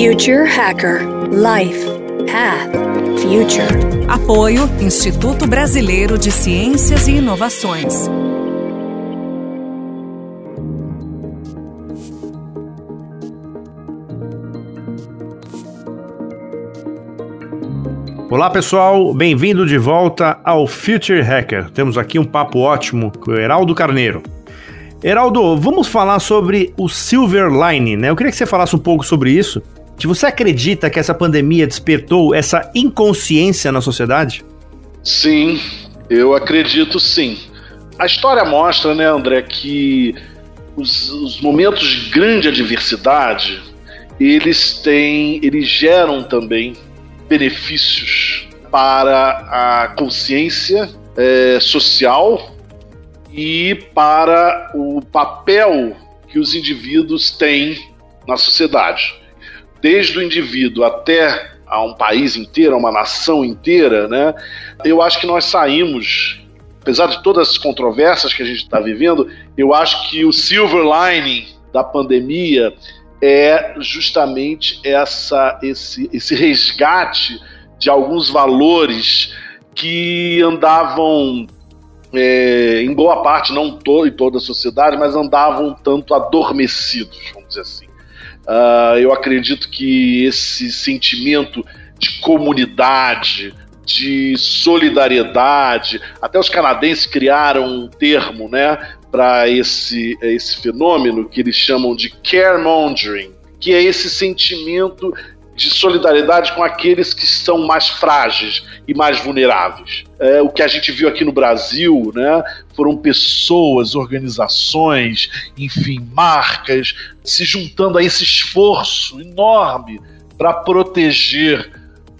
Future Hacker Life Path Future. Apoio Instituto Brasileiro de Ciências e Inovações. Olá pessoal, bem-vindo de volta ao Future Hacker. Temos aqui um papo ótimo com o Heraldo Carneiro. Heraldo, vamos falar sobre o Silver Line, né? Eu queria que você falasse um pouco sobre isso. Que você acredita que essa pandemia despertou essa inconsciência na sociedade? Sim, eu acredito sim. A história mostra, né, André, que os, os momentos de grande adversidade eles têm, eles geram também benefícios para a consciência é, social e para o papel que os indivíduos têm na sociedade. Desde o indivíduo até a um país inteiro, a uma nação inteira, né? Eu acho que nós saímos, apesar de todas as controvérsias que a gente está vivendo, eu acho que o silver lining da pandemia é justamente essa, esse, esse resgate de alguns valores que andavam é, em boa parte, não to, em toda a sociedade, mas andavam um tanto adormecidos, vamos dizer assim. Uh, eu acredito que esse sentimento de comunidade, de solidariedade, até os canadenses criaram um termo, né, para esse, esse fenômeno que eles chamam de caremongering, que é esse sentimento de solidariedade com aqueles que são mais frágeis e mais vulneráveis. É, o que a gente viu aqui no Brasil, né, foram pessoas, organizações, enfim, marcas se juntando a esse esforço enorme para proteger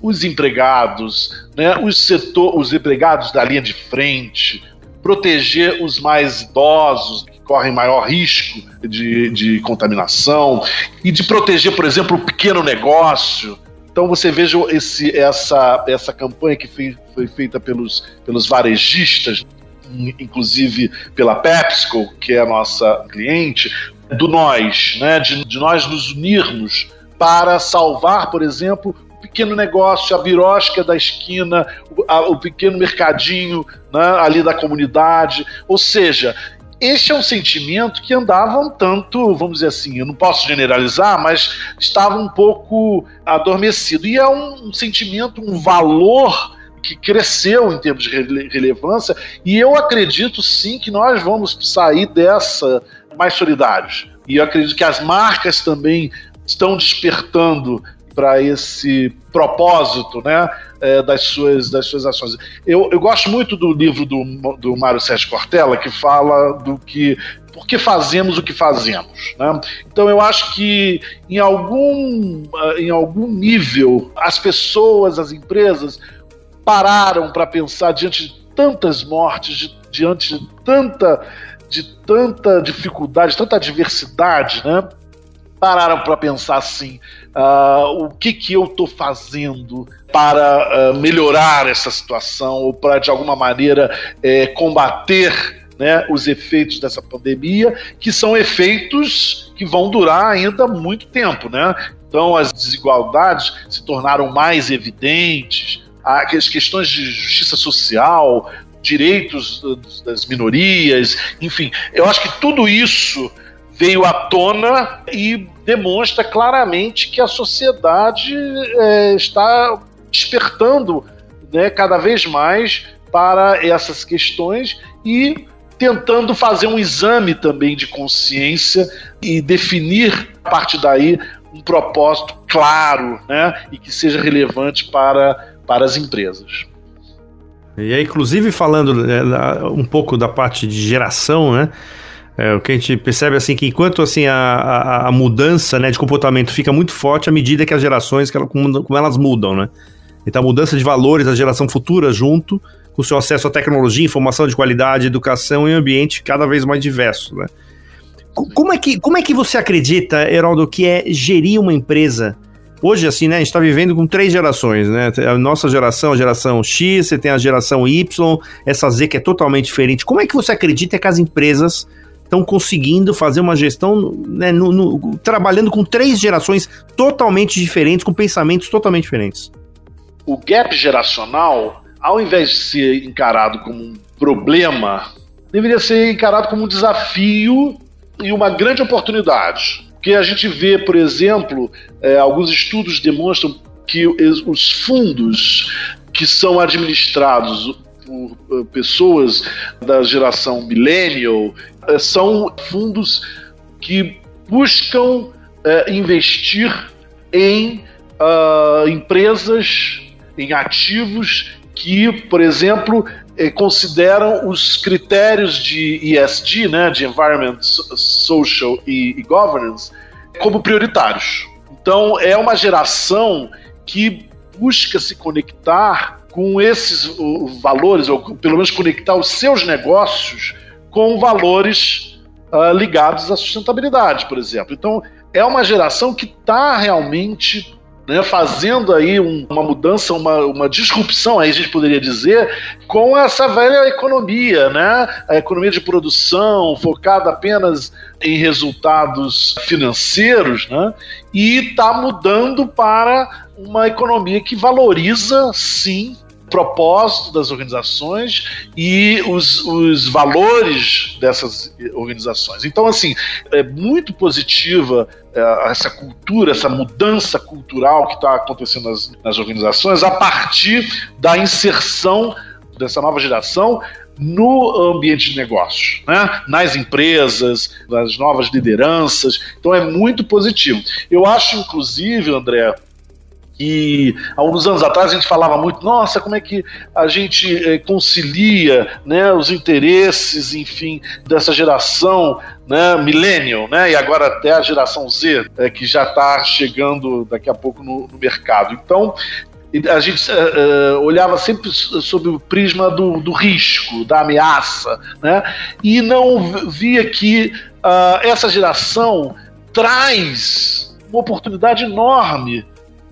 os empregados, né, os setor, os empregados da linha de frente, proteger os mais idosos, correm maior risco de, de contaminação, e de proteger, por exemplo, o pequeno negócio. Então você veja esse, essa, essa campanha que foi, foi feita pelos, pelos varejistas, inclusive pela PepsiCo, que é a nossa cliente, do nós, né, de, de nós nos unirmos para salvar, por exemplo, pequeno negócio, a birosca da esquina, o, a, o pequeno mercadinho né, ali da comunidade. Ou seja, este é um sentimento que andava um tanto, vamos dizer assim, eu não posso generalizar, mas estava um pouco adormecido. E é um, um sentimento, um valor que cresceu em termos de relevância, e eu acredito sim que nós vamos sair dessa mais solidários. E eu acredito que as marcas também estão despertando para esse propósito né, é, das, suas, das suas ações. Eu, eu gosto muito do livro do, do Mário Sérgio Cortella, que fala do que por que fazemos o que fazemos. Né? Então eu acho que em algum, eh, em algum nível as pessoas, as empresas pararam para pensar diante de tantas mortes, de, diante de tanta, de tanta dificuldade, tanta adversidade, né? pararam para pensar assim: uh, o que, que eu estou fazendo para uh, melhorar essa situação ou para, de alguma maneira, é, combater né, os efeitos dessa pandemia, que são efeitos que vão durar ainda muito tempo. Né? Então, as desigualdades se tornaram mais evidentes, as questões de justiça social, direitos das minorias, enfim, eu acho que tudo isso veio à tona e demonstra claramente que a sociedade é, está despertando né, cada vez mais para essas questões e tentando fazer um exame também de consciência e definir a partir daí um propósito claro né, e que seja relevante para, para as empresas. E aí, inclusive falando né, um pouco da parte de geração, né? É, o que a gente percebe assim que enquanto assim a, a, a, mudança né, de comportamento fica muito forte à medida que as gerações, que ela, como, como, elas mudam, né? Então a mudança de valores da geração futura junto com o seu acesso à tecnologia, informação de qualidade, educação e ambiente cada vez mais diverso, né? Como é que, como é que você acredita, Heraldo, que é gerir uma empresa Hoje, assim, né, a gente está vivendo com três gerações, né? A nossa geração, a geração X, você tem a geração Y, essa Z que é totalmente diferente. Como é que você acredita que as empresas estão conseguindo fazer uma gestão, né, no, no, trabalhando com três gerações totalmente diferentes, com pensamentos totalmente diferentes. O gap geracional, ao invés de ser encarado como um problema, deveria ser encarado como um desafio e uma grande oportunidade. Porque a gente vê, por exemplo, é, alguns estudos demonstram que os fundos que são administrados por eh, pessoas da geração millennial eh, são fundos que buscam uh, investir em uh, empresas, em ativos que, por exemplo, consideram os critérios de ESG, né, de Environment, Social e Governance, como prioritários. Então, é uma geração que busca se conectar com esses valores, ou pelo menos conectar os seus negócios com valores uh, ligados à sustentabilidade, por exemplo. Então, é uma geração que está realmente né, fazendo aí um, uma mudança, uma, uma disrupção, aí a gente poderia dizer, com essa velha economia, né? A economia de produção focada apenas em resultados financeiros, né? E está mudando para uma economia que valoriza, sim, propósito das organizações e os, os valores dessas organizações. Então, assim, é muito positiva é, essa cultura, essa mudança cultural que está acontecendo nas, nas organizações a partir da inserção dessa nova geração no ambiente de negócios, né? nas empresas, nas novas lideranças. Então é muito positivo. Eu acho, inclusive, André, que há uns anos atrás a gente falava muito, nossa, como é que a gente eh, concilia né, os interesses, enfim, dessa geração né, millennial, né, e agora até a geração Z, eh, que já está chegando daqui a pouco no, no mercado. Então, a gente uh, olhava sempre sob o prisma do, do, risco, da ameaça, né? e não via que uh, essa geração traz uma oportunidade enorme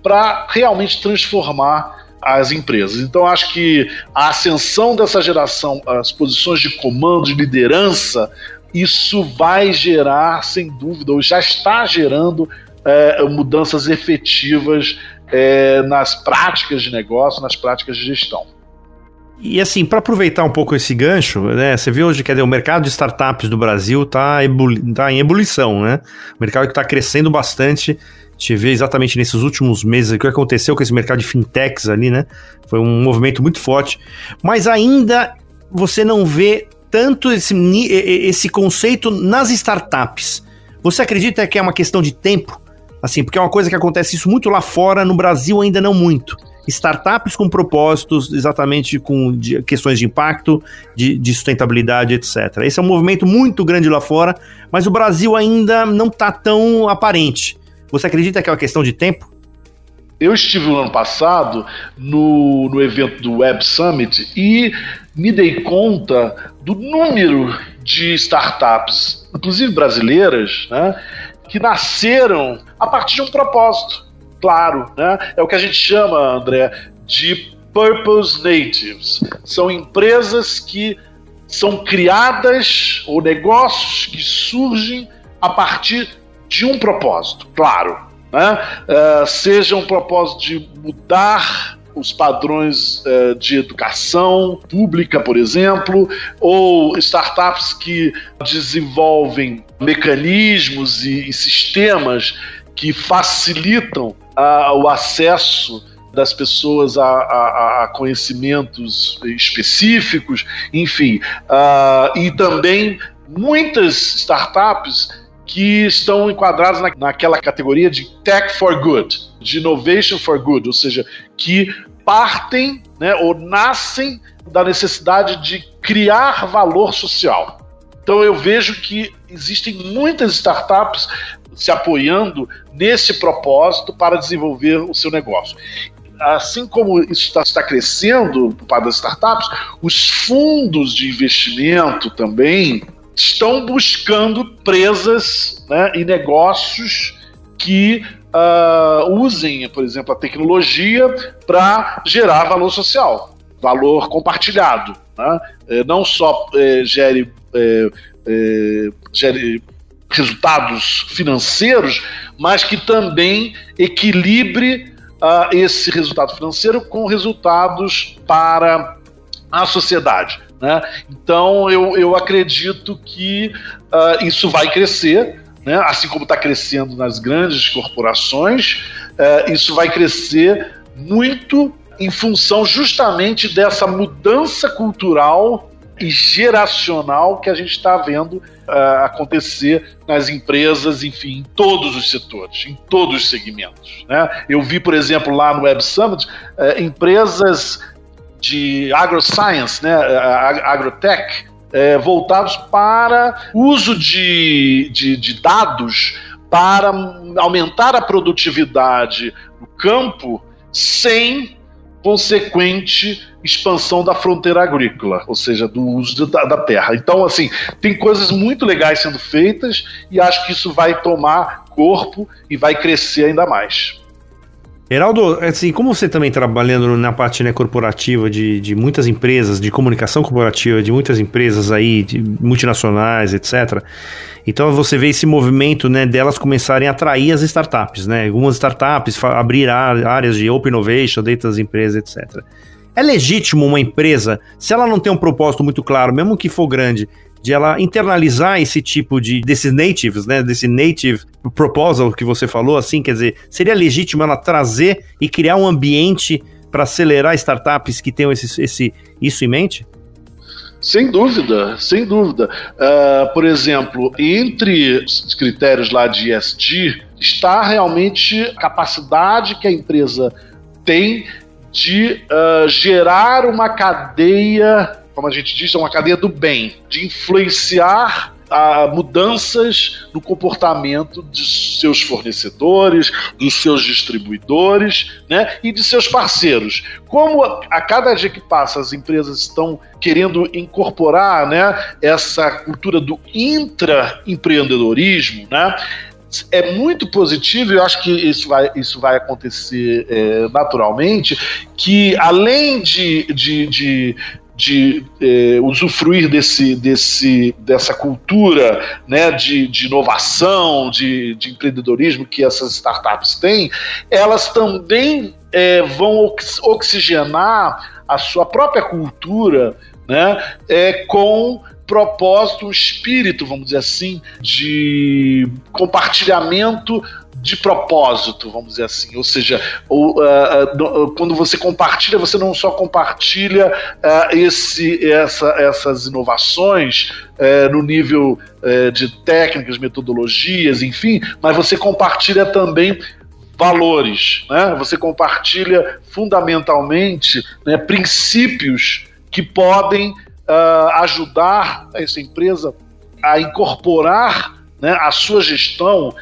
para realmente transformar as empresas. Então, acho que a ascensão dessa geração, as posições de comando, de liderança, isso vai gerar, sem dúvida, ou já está gerando é, mudanças efetivas é, nas práticas de negócio, nas práticas de gestão. E assim, para aproveitar um pouco esse gancho, né, você vê hoje que o mercado de startups do Brasil está tá em ebulição, né? O mercado que está crescendo bastante gente vê exatamente nesses últimos meses o que aconteceu com esse mercado de fintechs ali, né? Foi um movimento muito forte. Mas ainda você não vê tanto esse, esse conceito nas startups. Você acredita que é uma questão de tempo? Assim, porque é uma coisa que acontece isso muito lá fora, no Brasil ainda não muito. Startups com propósitos, exatamente com questões de impacto, de, de, sustentabilidade, etc. Esse é um movimento muito grande lá fora, mas o Brasil ainda não está tão aparente. Você acredita que é uma questão de tempo? Eu estive no ano passado no, no evento do Web Summit e me dei conta do número de startups, inclusive brasileiras, né, que nasceram a partir de um propósito, claro. Né? É o que a gente chama, André, de Purpose Natives. São empresas que são criadas ou negócios que surgem a partir de um propósito, claro. Né? Uh, seja um propósito de mudar os padrões uh, de educação pública, por exemplo, ou startups que desenvolvem mecanismos e, e sistemas que facilitam uh, o acesso das pessoas a, a, a, conhecimentos específicos, enfim, uh, e também muitas startups que estão enquadrados na, naquela categoria de Tech for Good, de Innovation for Good, ou seja, que partem né, ou nascem da necessidade de criar valor social. Então eu vejo que existem muitas startups se apoiando nesse propósito para desenvolver o seu negócio. Assim como isso está, está crescendo para das startups, os fundos de investimento também estão buscando presas né, e negócios que uh, usem, por exemplo, a tecnologia para gerar valor social, valor compartilhado. Né? É, não só é, gere é, gere resultados financeiros, mas que também equilibre uh, esse resultado financeiro com resultados para a sociedade. Né? Então eu, eu acredito que uh, isso vai crescer, né? assim como está crescendo nas grandes corporações, uh, isso vai crescer muito em função justamente dessa mudança cultural e geracional que a gente está vendo uh, acontecer nas empresas, enfim, em todos os setores, em todos os segmentos. Né? Eu vi, por exemplo, lá no Web Summit, uh, empresas de agroscience, né, agrotech, é, voltados para uso de, de, de dados para aumentar a produtividade no campo sem consequente expansão da fronteira agrícola, ou seja, do uso da, da, terra. Então, assim, tem coisas muito legais sendo feitas e acho que isso vai tomar corpo e vai crescer ainda mais. Heraldo, assim, como você também trabalhando na parte né, corporativa de, de muitas empresas, de comunicação corporativa, de muitas empresas aí, multinacionais, etc. Então você vê esse movimento né, delas começarem a atrair as startups, né? Algumas startups abrir áreas de open innovation dentro das empresas, etc. É legítimo uma empresa, se ela não tem um propósito muito claro, mesmo que for grande, de ela internalizar esse tipo de desses natives, né, desse native proposal que você falou, assim, quer dizer, seria legítimo ela trazer e criar um ambiente para acelerar startups que tenham esse, esse, isso em mente? Sem dúvida, sem dúvida. Uh, por exemplo, entre os critérios lá de ESG está realmente a capacidade que a empresa tem de uh, gerar uma cadeia como a gente diz, é uma cadeia do bem, de influenciar a mudanças no comportamento de seus fornecedores, dos seus distribuidores né, e de seus parceiros. Como a cada dia que passa as empresas estão querendo incorporar né, essa cultura do intraempreendedorismo, né, é muito positivo, eu acho que isso vai, isso vai acontecer é, naturalmente, que além de, de, de de eh, usufruir desse, desse, dessa cultura né, de, de inovação, de, de empreendedorismo que essas startups têm, elas também eh, vão oxigenar a sua própria cultura né, é, com propósito, um espírito, vamos dizer assim, de compartilhamento de propósito, vamos dizer assim. Ou seja, uh, uh, quando você compartilha, você não só compartilha uh, esse, essa, essas inovações eh, no nível eh, de técnicas, metodologias, enfim, mas você compartilha também valores, né? Você compartilha fundamentalmente né, princípios que podem ajudar essa empresa a incorporar né, a sua gestão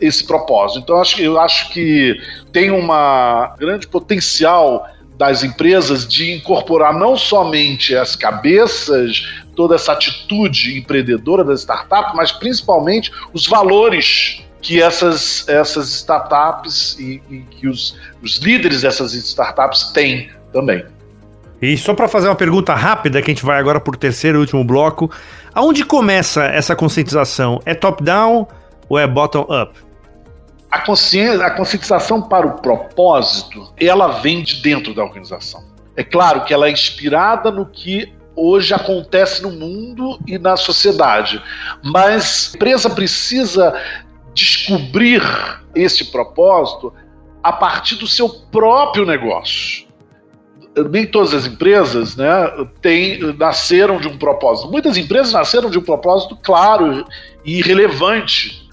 esse propósito. Então, eu acho, eu acho que tem uma grande potencial das empresas de incorporar não somente as cabeças, toda essa atitude empreendedora das startups, mas principalmente os valores que essas, essas startups e, e que os, os líderes dessas startups têm também. E só para fazer uma pergunta rápida, que a gente vai agora para o terceiro e último bloco, aonde começa essa conscientização? É top-down? Ou é bottom-up? A consciência, a conscientização para o propósito, ela vem de dentro da organização. É claro que ela é inspirada no que hoje acontece no mundo e na sociedade, mas a empresa precisa descobrir esse propósito a partir do seu próprio negócio. Nem todas as empresas né, têm, nasceram de um propósito. Muitas empresas nasceram de um propósito claro e relevante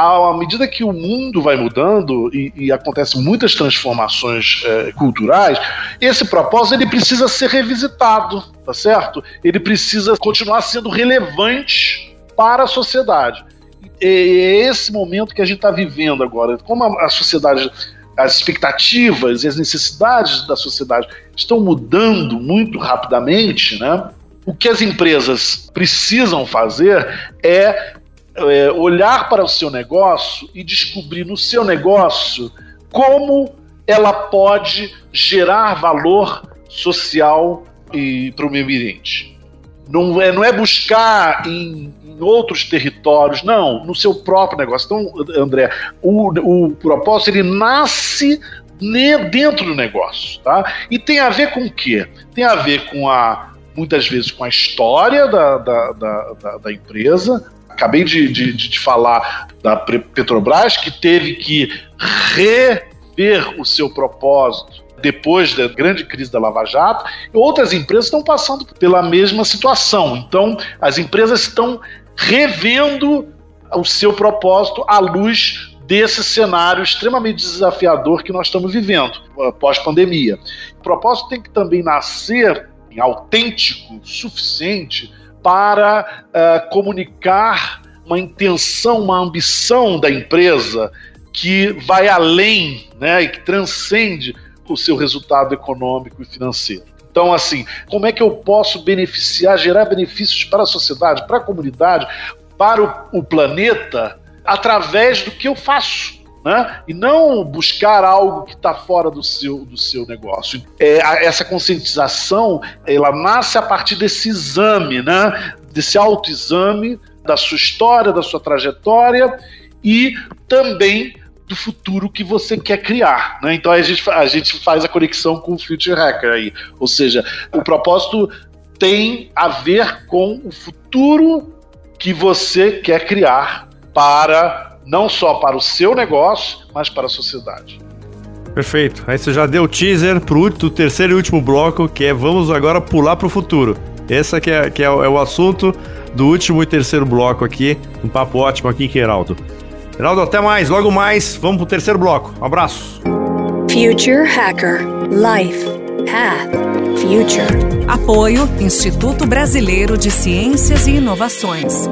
à medida que o mundo vai mudando e, e acontecem muitas transformações é, culturais, esse propósito ele precisa ser revisitado, tá certo? Ele precisa continuar sendo relevante para a sociedade. E é esse momento que a gente está vivendo agora. Como a, a sociedade as expectativas e as necessidades da sociedade estão mudando muito rapidamente, né? O que as empresas precisam fazer é é, olhar para o seu negócio e descobrir no seu negócio como ela pode gerar valor social e para o meio ambiente. não é, não é buscar em, em outros territórios, não, no seu próprio negócio. Então, André, o, o propósito ele nasce dentro do negócio, tá? E tem a ver com o quê? Tem a ver com a muitas vezes com a história da, da, da, da empresa. Acabei de, de, de falar da Petrobras, que teve que rever o seu propósito depois da grande crise da Lava Jato, outras empresas estão passando pela mesma situação. Então, as empresas estão revendo o seu propósito à luz desse cenário extremamente desafiador que nós estamos vivendo pós-pandemia. O propósito tem que também nascer autêntico suficiente para uh, comunicar uma intenção, uma ambição da empresa que vai além né, e que transcende o seu resultado econômico e financeiro. Então, assim, como é que eu posso beneficiar, gerar benefícios para a sociedade, para a comunidade, para o, o planeta, através do que eu faço? Né? E não buscar algo que está fora do seu, do seu negócio. É, essa conscientização, ela nasce a partir desse exame, né? desse autoexame da sua história, da sua trajetória e também do futuro que você quer criar. Né? Então a gente, a gente faz a conexão com o Future Hacker aí. Ou seja, o propósito tem a ver com o futuro que você quer criar para não só para o seu negócio, mas para a sociedade. Perfeito. Aí você já deu o teaser para o terceiro e último bloco, que é vamos agora pular para o futuro. Esse que, é, que é, o, é, o assunto do último e terceiro bloco aqui. Um papo ótimo aqui com Heraldo. Heraldo, até mais. Logo mais, vamos para o terceiro bloco. Um abraço. Future Hacker Life Path Future. Apoio Instituto Brasileiro de Ciências e Inovações.